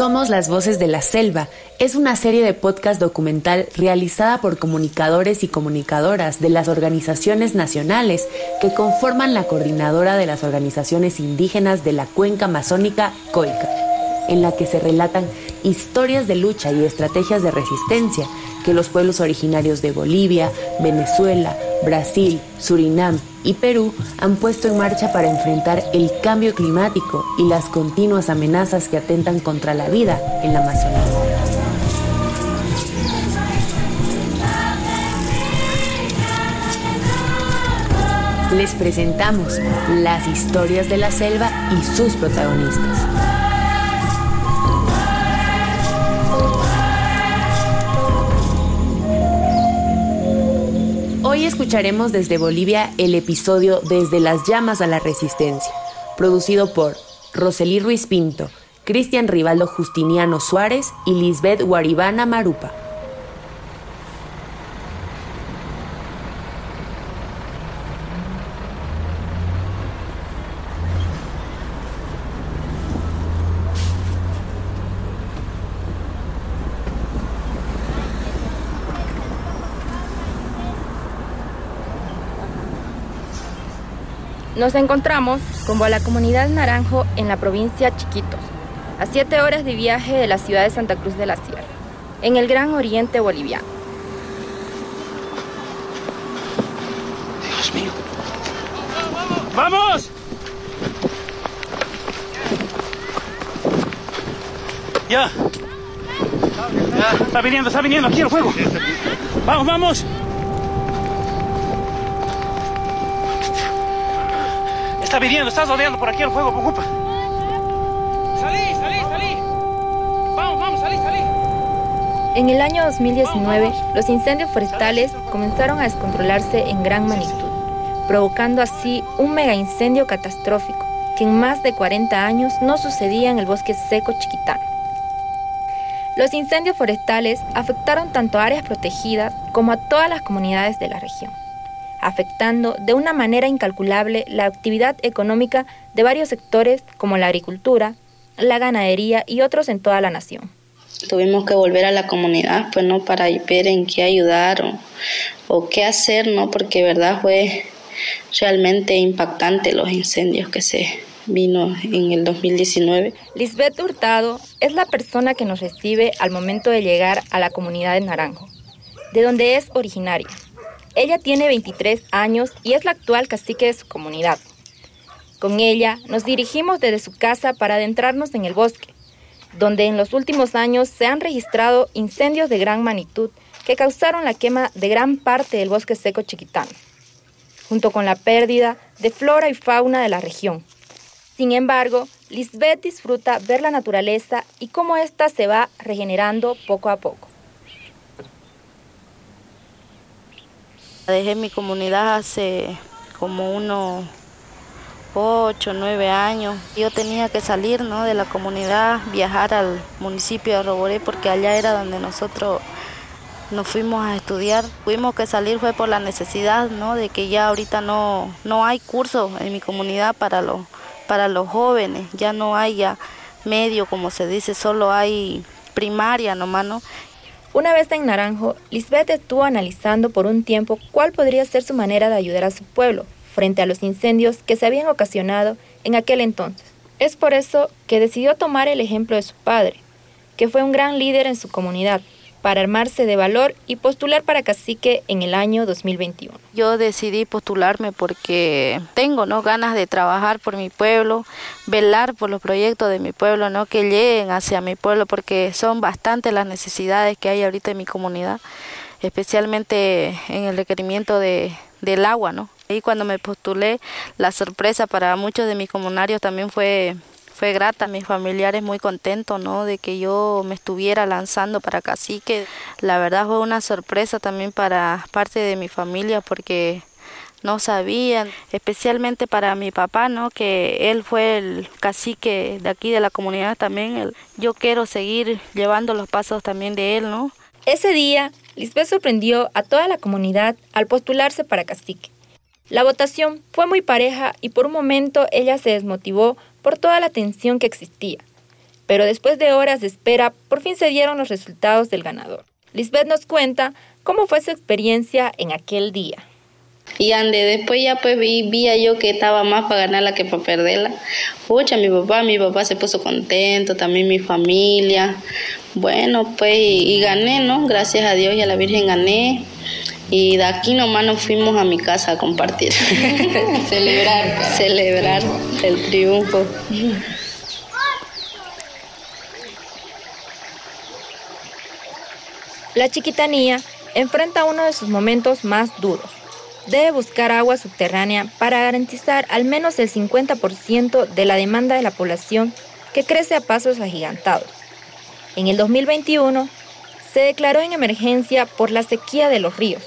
Somos las Voces de la Selva. Es una serie de podcast documental realizada por comunicadores y comunicadoras de las organizaciones nacionales que conforman la coordinadora de las organizaciones indígenas de la cuenca amazónica COICA, en la que se relatan historias de lucha y estrategias de resistencia que los pueblos originarios de Bolivia, Venezuela, Brasil, Surinam y Perú han puesto en marcha para enfrentar el cambio climático y las continuas amenazas que atentan contra la vida en la Amazonía. Les presentamos las historias de la selva y sus protagonistas. Hoy escucharemos desde Bolivia el episodio Desde las llamas a la resistencia, producido por Rosely Ruiz Pinto, Cristian Rivaldo Justiniano Suárez y Lisbeth Guaribana Marupa. Nos encontramos con la comunidad Naranjo en la provincia Chiquitos, a siete horas de viaje de la ciudad de Santa Cruz de la Sierra, en el gran oriente boliviano. Dios mío. ¡Vamos! Ya. Está viniendo, está viniendo aquí el fuego. Vamos, vamos. Está viniendo, está rodeando por aquí el fuego, preocupa. Salí, salí, salí. Vamos, vamos, salí, salí. En el año 2019, los incendios forestales comenzaron a descontrolarse en gran magnitud, provocando así un mega incendio catastrófico que en más de 40 años no sucedía en el bosque seco chiquitano. Los incendios forestales afectaron tanto a áreas protegidas como a todas las comunidades de la región afectando de una manera incalculable la actividad económica de varios sectores como la agricultura, la ganadería y otros en toda la nación. Tuvimos que volver a la comunidad, pues no, para ver en qué ayudar o, qué hacer, ¿no? Porque verdad fue realmente impactante los incendios que se vino en el 2019. Lisbeth Hurtado es la persona que nos recibe al momento de llegar a la comunidad de Naranjo, de donde es originaria. Ella tiene 23 años y es la actual cacique de su comunidad. Con ella nos dirigimos desde su casa para adentrarnos en el bosque, donde en los últimos años se han registrado incendios de gran magnitud que causaron la quema de gran parte del bosque seco chiquitano, junto con la pérdida de flora y fauna de la región. Sin embargo, Lisbeth disfruta ver la naturaleza y cómo ésta se va regenerando poco a poco. Dejé mi comunidad hace como unos 8, 9 años. Yo tenía que salir ¿no? de la comunidad, viajar al municipio de Roboré porque allá era donde nosotros nos fuimos a estudiar. Tuvimos que salir fue por la necesidad ¿no? de que ya ahorita no, no hay cursos en mi comunidad para los, para los jóvenes, ya no hay ya medio como se dice, solo hay primaria nomás, ¿no? Una vez en Naranjo, Lisbeth estuvo analizando por un tiempo cuál podría ser su manera de ayudar a su pueblo frente a los incendios que se habían ocasionado en aquel entonces. Es por eso que decidió tomar el ejemplo de su padre, que fue un gran líder en su comunidad, para armarse de valor y postular para cacique en el año 2021. Yo decidí postularme porque tengo ¿no? ganas de trabajar por mi pueblo, velar por los proyectos de mi pueblo, ¿no? que lleguen hacia mi pueblo, porque son bastantes las necesidades que hay ahorita en mi comunidad, especialmente en el requerimiento de, del agua. ¿no? Y cuando me postulé, la sorpresa para muchos de mis comunarios también fue fue grata, mis familiares muy contentos, ¿no? De que yo me estuviera lanzando para cacique. La verdad fue una sorpresa también para parte de mi familia porque no sabían, especialmente para mi papá, ¿no? Que él fue el cacique de aquí de la comunidad también. Yo quiero seguir llevando los pasos también de él, ¿no? Ese día, Lisbeth sorprendió a toda la comunidad al postularse para cacique. La votación fue muy pareja y por un momento ella se desmotivó por toda la tensión que existía. Pero después de horas de espera, por fin se dieron los resultados del ganador. Lisbeth nos cuenta cómo fue su experiencia en aquel día. Y ande, después ya pues vi, vi yo que estaba más para ganarla que para perderla. Pucha, mi papá, mi papá se puso contento, también mi familia. Bueno, pues y, gané, ¿no? Gracias a Dios y a la Virgen gané. Y de aquí nomás nos fuimos a mi casa a compartir. celebrar. Celebrar el triunfo. La chiquitanía enfrenta uno de sus momentos más duros. Debe buscar agua subterránea para garantizar al menos el 50% de la demanda de la población que crece a pasos agigantados. En el 2021 se declaró en emergencia por la sequía de los ríos.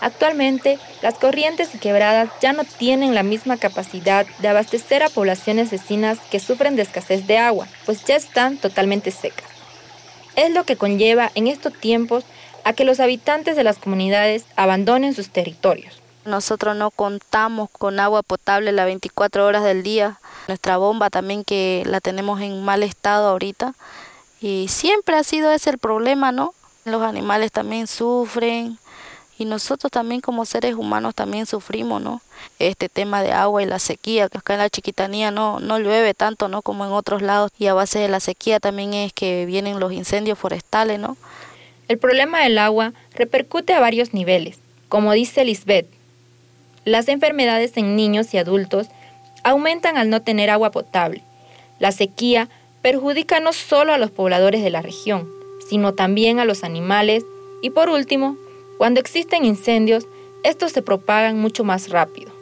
Actualmente, las corrientes y quebradas ya no tienen la misma capacidad de abastecer a poblaciones vecinas que sufren de escasez de agua, pues ya están totalmente secas. Es lo que conlleva en estos tiempos a que los habitantes de las comunidades abandonen sus territorios. Nosotros no contamos con agua potable las 24 horas del día. Nuestra bomba también que la tenemos en mal estado ahorita. Y siempre ha sido ese el problema, ¿no? Los animales también sufren, y nosotros también como seres humanos también sufrimos, ¿no? Este tema de agua y la sequía, que acá en la chiquitanía no, no llueve tanto, ¿no? Como en otros lados y a base de la sequía también es que vienen los incendios forestales, ¿no? El problema del agua repercute a varios niveles, como dice Lisbeth. Las enfermedades en niños y adultos aumentan al no tener agua potable. La sequía perjudica no solo a los pobladores de la región, sino también a los animales y por último cuando existen incendios, estos se propagan mucho más rápido.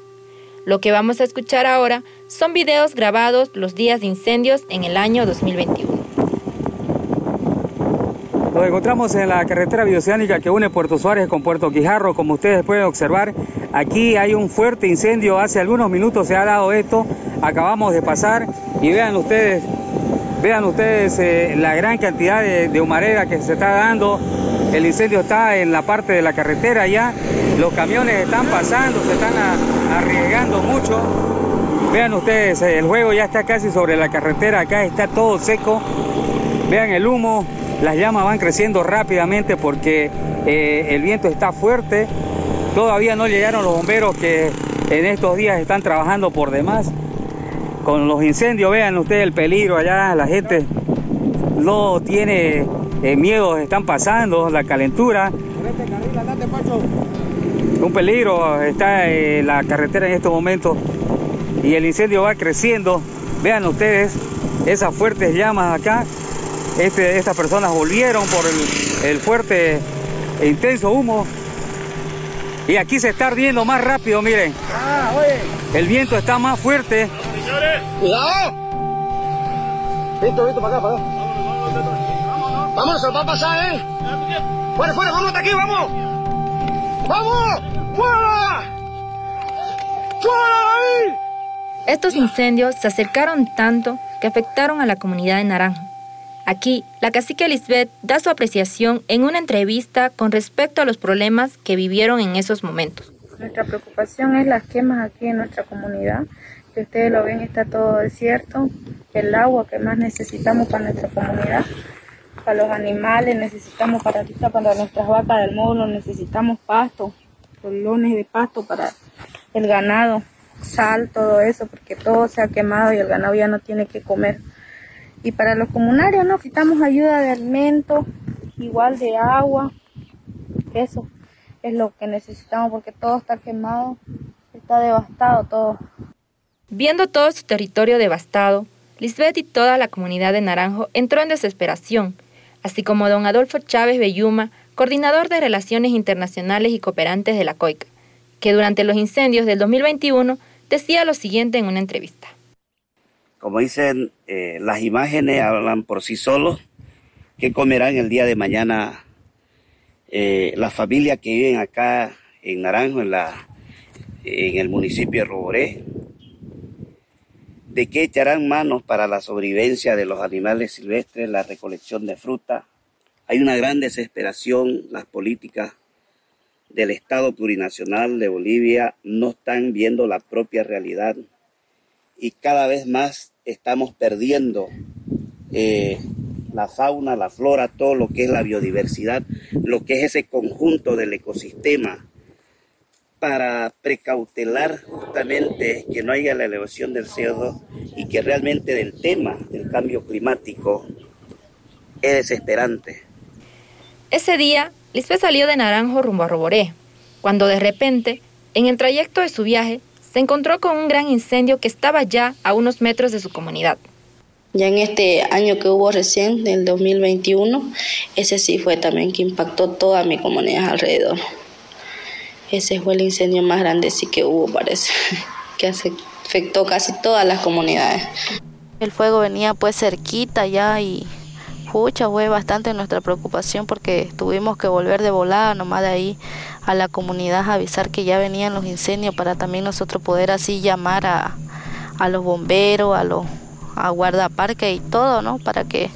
Lo que vamos a escuchar ahora son videos grabados los días de incendios en el año 2021. Nos encontramos en la carretera bioceánica que une Puerto Suárez con Puerto Quijarro. Como ustedes pueden observar, aquí hay un fuerte incendio. Hace algunos minutos se ha dado esto. Acabamos de pasar y vean ustedes, vean ustedes eh, la gran cantidad de, de humareda que se está dando el incendio está en la parte de la carretera ya, los camiones están pasando, se están arriesgando mucho. Vean ustedes, el juego ya está casi sobre la carretera, acá está todo seco. Vean el humo, las llamas van creciendo rápidamente porque eh, el viento está fuerte. Todavía no llegaron los bomberos que en estos días están trabajando por demás. Con los incendios, vean ustedes el peligro allá, la gente no tiene eh, miedos están pasando, la calentura. Un peligro está eh, la carretera en estos momentos y el incendio va creciendo. Vean ustedes esas fuertes llamas acá. Este, estas personas volvieron por el, fuerte e intenso humo. Y aquí se está ardiendo más rápido, miren. El viento está más fuerte. ¡Cuidado! Listo, listo, para acá, para acá. Vamos, se va a pasar, ¿eh? ¡Fuera, fuera, vamos de aquí, vamos! ¡Vamos! ¡Fuera! ¡Fuera ahí! Estos incendios se acercaron tanto que afectaron a la comunidad de Naranjo. Aquí, la cacique Lisbeth da su apreciación en una entrevista con respecto a los problemas que vivieron en esos momentos. Nuestra preocupación es las quemas aquí en nuestra comunidad. Si ustedes lo ven, está todo desierto. El agua que más necesitamos para nuestra comunidad para los animales, necesitamos para, para nuestras vacas del módulo, necesitamos pasto, colones de pasto para el ganado, sal, todo eso, porque todo se ha quemado y el ganado ya no tiene que comer. Y para los comunarios, ¿no? necesitamos ayuda de alimentos, igual de agua, eso es lo que necesitamos porque todo está quemado, está devastado todo. Viendo todo su territorio devastado, Lisbeth y toda la comunidad de Naranjo entró en desesperación así como don Adolfo Chávez Belluma, coordinador de Relaciones Internacionales y Cooperantes de la COICA, que durante los incendios del 2021 decía lo siguiente en una entrevista. Como dicen, eh, las imágenes hablan por sí solos. ¿Qué comerán el día de mañana eh, las familias que viven acá en Naranjo, en, la, en el municipio de Roboré? De qué echarán manos para la sobrevivencia de los animales silvestres, la recolección de fruta. Hay una gran desesperación, las políticas del Estado plurinacional de Bolivia no están viendo la propia realidad y cada vez más estamos perdiendo eh, la fauna, la flora, todo lo que es la biodiversidad, lo que es ese conjunto del ecosistema para precautelar justamente que no haya la elevación del CO2 y que realmente del tema del cambio climático es desesperante. Ese día, Lisbeth salió de Naranjo rumbo a Roboré, cuando de repente, en el trayecto de su viaje, se encontró con un gran incendio que estaba ya a unos metros de su comunidad. Ya en este año que hubo recién, del 2021, ese sí fue también que impactó toda mi comunidad alrededor. Ese fue el incendio más grande sí que hubo, parece, que afectó casi todas las comunidades. El fuego venía pues cerquita ya y pucha, fue bastante nuestra preocupación porque tuvimos que volver de volada nomás de ahí a la comunidad a avisar que ya venían los incendios para también nosotros poder así llamar a, a los bomberos, a los a guardaparque y todo, ¿no? Para que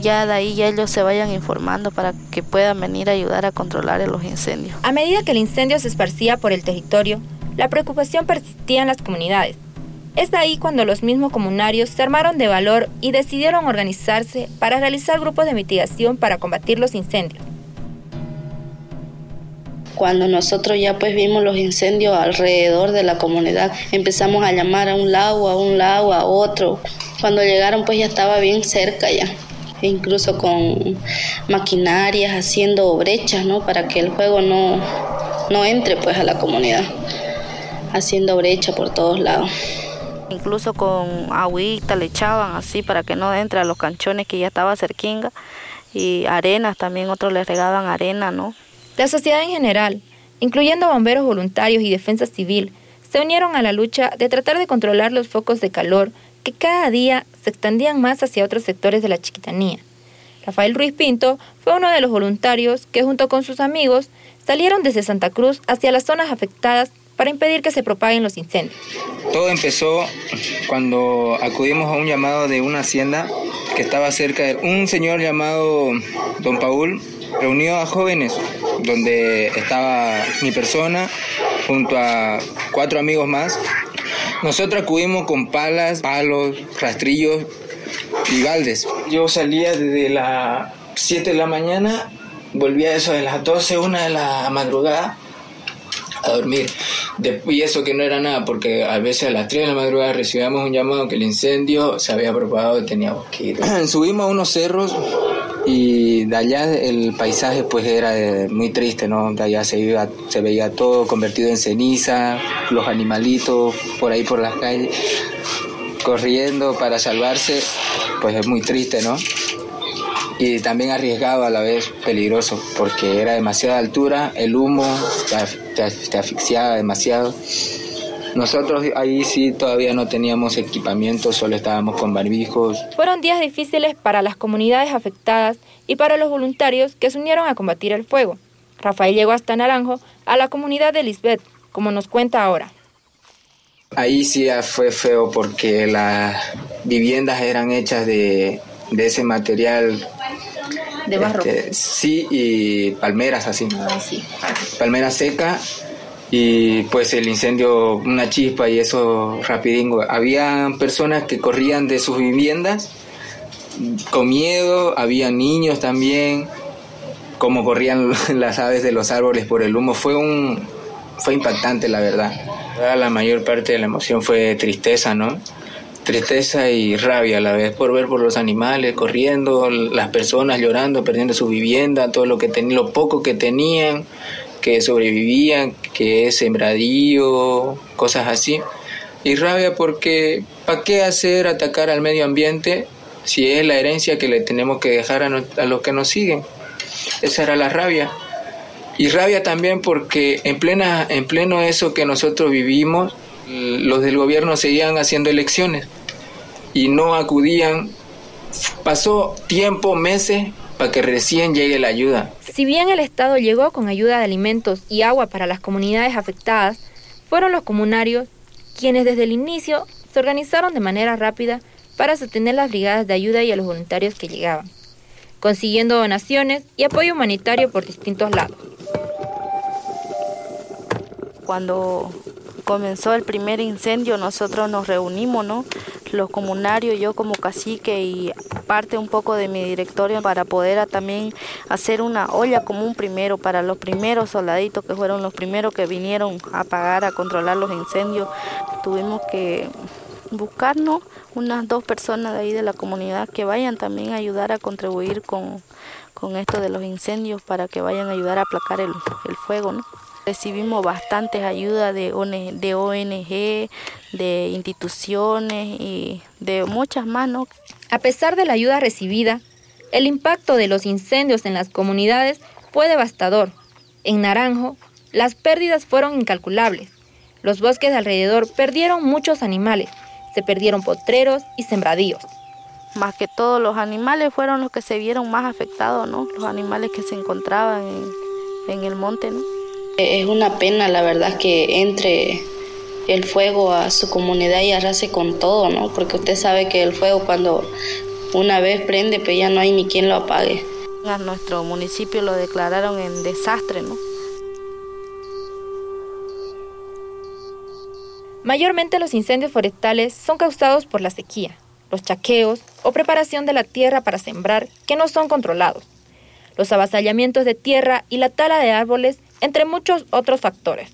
ya de ahí ya ellos se vayan informando para que puedan venir a ayudar a controlar los incendios. A medida que el incendio se esparcía por el territorio, la preocupación persistía en las comunidades. Es de ahí cuando los mismos comunarios se armaron de valor y decidieron organizarse para realizar grupos de mitigación para combatir los incendios. Cuando nosotros ya pues vimos los incendios alrededor de la comunidad, empezamos a llamar a un lado, a un lado, a otro. Cuando llegaron pues ya estaba bien cerca ya, incluso con maquinarias haciendo brechas, ¿no? Para que el fuego no, no entre pues a la comunidad, haciendo brecha por todos lados. Incluso con agüita le echaban así para que no entre a los canchones que ya estaba cerquinga y arenas también otros le regaban arena, ¿no? La sociedad en general, incluyendo bomberos voluntarios y defensa civil, se unieron a la lucha de tratar de controlar los focos de calor que cada día se extendían más hacia otros sectores de la chiquitanía. Rafael Ruiz Pinto fue uno de los voluntarios que junto con sus amigos salieron desde Santa Cruz hacia las zonas afectadas para impedir que se propaguen los incendios. Todo empezó cuando acudimos a un llamado de una hacienda que estaba cerca de un señor llamado Don Paul reunió a jóvenes donde estaba mi persona junto a cuatro amigos más. Nosotros acudimos con palas, palos, rastrillos y baldes. Yo salía desde las 7 de la mañana, volvía a eso de las 12, una de la madrugada a dormir. y eso que no era nada, porque a veces a las 3 de la madrugada recibíamos un llamado que el incendio se había propagado y teníamos que ir. Subimos a unos cerros y de allá el paisaje pues era eh, muy triste, ¿no? De allá se, iba, se veía todo convertido en ceniza, los animalitos por ahí por las calles corriendo para salvarse, pues es muy triste, ¿no? Y también arriesgado a la vez, peligroso, porque era demasiada altura, el humo te, te asfixiaba demasiado. Nosotros ahí sí todavía no teníamos equipamiento, solo estábamos con barbijos. Fueron días difíciles para las comunidades afectadas y para los voluntarios que se unieron a combatir el fuego. Rafael llegó hasta Naranjo, a la comunidad de Lisbeth, como nos cuenta ahora. Ahí sí fue feo porque las viviendas eran hechas de, ese material. De barro. Este, sí, y palmeras así. Ah, sí. Palmera seca y pues el incendio, una chispa y eso rapidingo. Había personas que corrían de sus viviendas con miedo, había niños también, como corrían las aves de los árboles por el humo. Fue un fue impactante la verdad. La mayor parte de la emoción fue tristeza, ¿no? Tristeza y rabia a la vez por ver por los animales corriendo, las personas llorando, perdiendo su vivienda, todo lo que tenían, lo poco que tenían que sobrevivían, que es sembradío, cosas así. Y rabia porque, ¿para qué hacer atacar al medio ambiente si es la herencia que le tenemos que dejar a, a los que nos siguen? Esa era la rabia. Y rabia también porque en, plena, en pleno eso que nosotros vivimos, los del gobierno seguían haciendo elecciones y no acudían. Pasó tiempo, meses, para que recién llegue la ayuda. Si bien el Estado llegó con ayuda de alimentos y agua para las comunidades afectadas, fueron los comunarios quienes desde el inicio se organizaron de manera rápida para sostener las brigadas de ayuda y a los voluntarios que llegaban, consiguiendo donaciones y apoyo humanitario por distintos lados. Cuando comenzó el primer incendio, nosotros nos reunimos, ¿no? Los comunarios, yo como cacique y parte un poco de mi directorio para poder también hacer una olla común primero para los primeros soldaditos que fueron los primeros que vinieron a apagar, a controlar los incendios. Tuvimos que buscarnos unas dos personas de ahí de la comunidad que vayan también a ayudar a contribuir con, con esto de los incendios para que vayan a ayudar a aplacar el, el fuego, ¿no? Recibimos bastantes ayudas de ONG, de instituciones y de muchas más, ¿no? A pesar de la ayuda recibida, el impacto de los incendios en las comunidades fue devastador. En Naranjo, las pérdidas fueron incalculables. Los bosques de alrededor perdieron muchos animales, se perdieron potreros y sembradíos. Más que todos los animales fueron los que se vieron más afectados, ¿no? Los animales que se encontraban en, en el monte, ¿no? Es una pena, la verdad, que entre el fuego a su comunidad y arrase con todo, ¿no? Porque usted sabe que el fuego cuando una vez prende, pues ya no hay ni quien lo apague. A nuestro municipio lo declararon en desastre, ¿no? Mayormente los incendios forestales son causados por la sequía, los chaqueos o preparación de la tierra para sembrar que no son controlados, los avasallamientos de tierra y la tala de árboles entre muchos otros factores.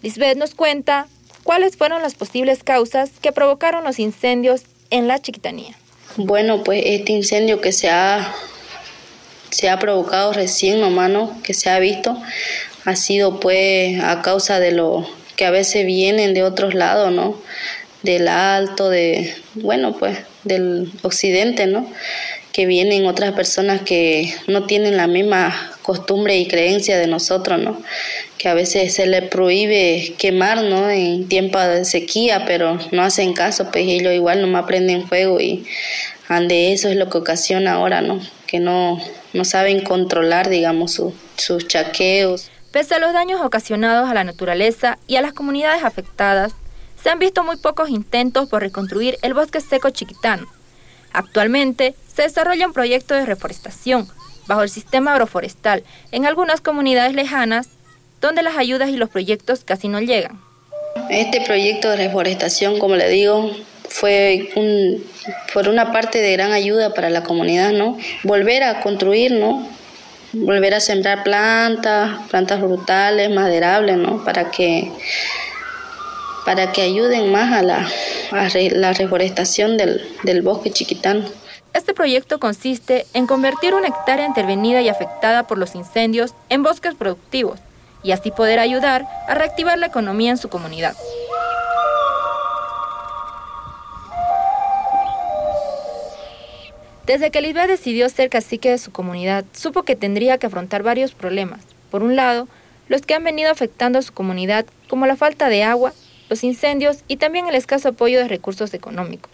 Lisbeth nos cuenta cuáles fueron las posibles causas que provocaron los incendios en la Chiquitanía. Bueno, pues este incendio que se ha, se ha provocado recién nomás, ¿no? que se ha visto, ha sido pues a causa de lo que a veces vienen de otros lados, ¿no? Del alto, de, bueno, pues del occidente, ¿no? Que vienen otras personas que no tienen la misma costumbre y creencia de nosotros, ¿no? Que a veces se les prohíbe quemar, ¿no? En tiempo de sequía, pero no hacen caso, pues ellos igual nomás prenden fuego y ande eso es lo que ocasiona ahora, ¿no? Que no, no saben controlar, digamos, sus chaqueos. Pese a los daños ocasionados a la naturaleza y a las comunidades afectadas, se han visto muy pocos intentos por reconstruir el bosque seco chiquitano. Actualmente se desarrolla un proyecto de reforestación bajo el sistema agroforestal en algunas comunidades lejanas donde las ayudas y los proyectos casi no llegan. Este proyecto de reforestación, como le digo, fue un, por una parte de gran ayuda para la comunidad, ¿no? Volver a construir, ¿no? Volver a sembrar plantas, plantas frutales, maderables, ¿no? Para que para que ayuden más a la, a la reforestación del, del bosque chiquitano. Este proyecto consiste en convertir una hectárea intervenida y afectada por los incendios en bosques productivos y así poder ayudar a reactivar la economía en su comunidad. Desde que Lisbeth decidió ser cacique de su comunidad, supo que tendría que afrontar varios problemas. Por un lado, los que han venido afectando a su comunidad, como la falta de agua, los incendios y también el escaso apoyo de recursos económicos.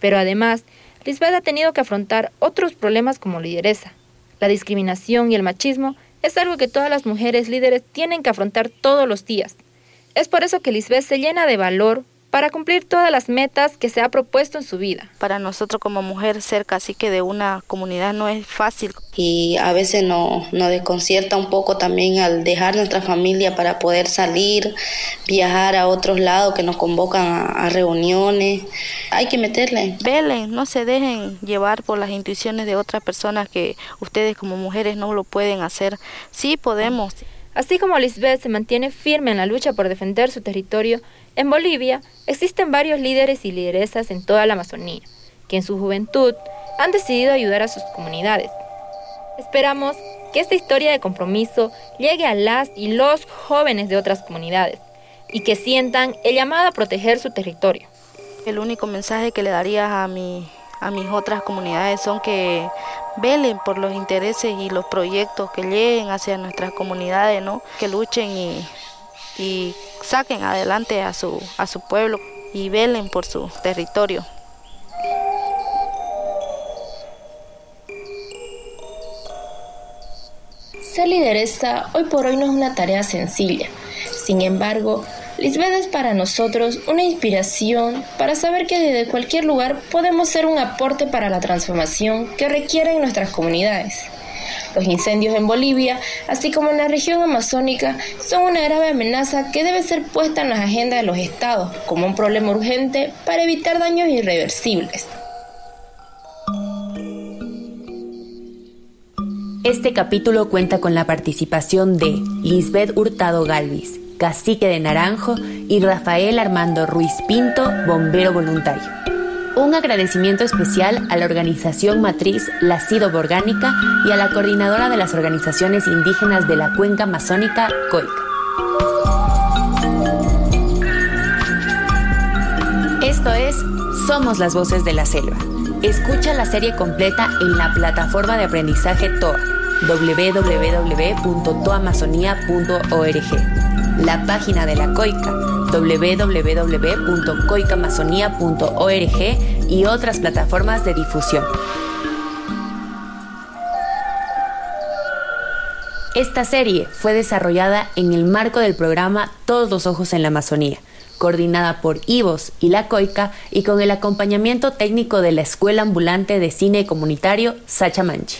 Pero además, Lisbeth ha tenido que afrontar otros problemas como lideresa. La discriminación y el machismo es algo que todas las mujeres líderes tienen que afrontar todos los días. Es por eso que Lisbeth se llena de valor para cumplir todas las metas que se ha propuesto en su vida. Para nosotros como mujer ser cacique de una comunidad no es fácil. Y a veces nos, nos desconcierta un poco también al dejar nuestra familia para poder salir, viajar a otros lados que nos convocan a, a reuniones. Hay que meterle. Velen, no se dejen llevar por las intuiciones de otras personas que ustedes como mujeres no lo pueden hacer. Sí podemos. Así como Lisbeth se mantiene firme en la lucha por defender su territorio, en Bolivia existen varios líderes y lideresas en toda la Amazonía, que en su juventud han decidido ayudar a sus comunidades. Esperamos que esta historia de compromiso llegue a las y los jóvenes de otras comunidades y que sientan el llamado a proteger su territorio. El único mensaje que le daría a a mis otras comunidades son que velen por los intereses y los proyectos que lleguen hacia nuestras comunidades, ¿no? Que luchen y, y saquen adelante a su, a su pueblo y velen por su territorio. Ser lideresa hoy por hoy no es una tarea sencilla. Sin embargo, Lisbeth es para nosotros una inspiración para saber que desde cualquier lugar podemos ser un aporte para la transformación que requieren nuestras comunidades. Los incendios en Bolivia, así como en la región amazónica, son una grave amenaza que debe ser puesta en las agendas de los estados como un problema urgente para evitar daños irreversibles. Este capítulo cuenta con la participación de Lisbeth Hurtado Galvis, cacique de Naranjo, y Rafael Armando Ruiz Pinto, bombero voluntario. Un agradecimiento especial a la organización matriz La Cido Orgánica y a la coordinadora de las organizaciones indígenas de la cuenca amazónica, COICA. Esto es Somos las Voces de la Selva. Escucha la serie completa en la plataforma de aprendizaje TOA www.toamazonia.org, la página de la COICA www.coicamazonía.org y otras plataformas de difusión. Esta serie fue desarrollada en el marco del programa Todos los Ojos en la Amazonía coordinada por IVOS y La Coica y con el acompañamiento técnico de la Escuela Ambulante de Cine Comunitario Sacha Manchi.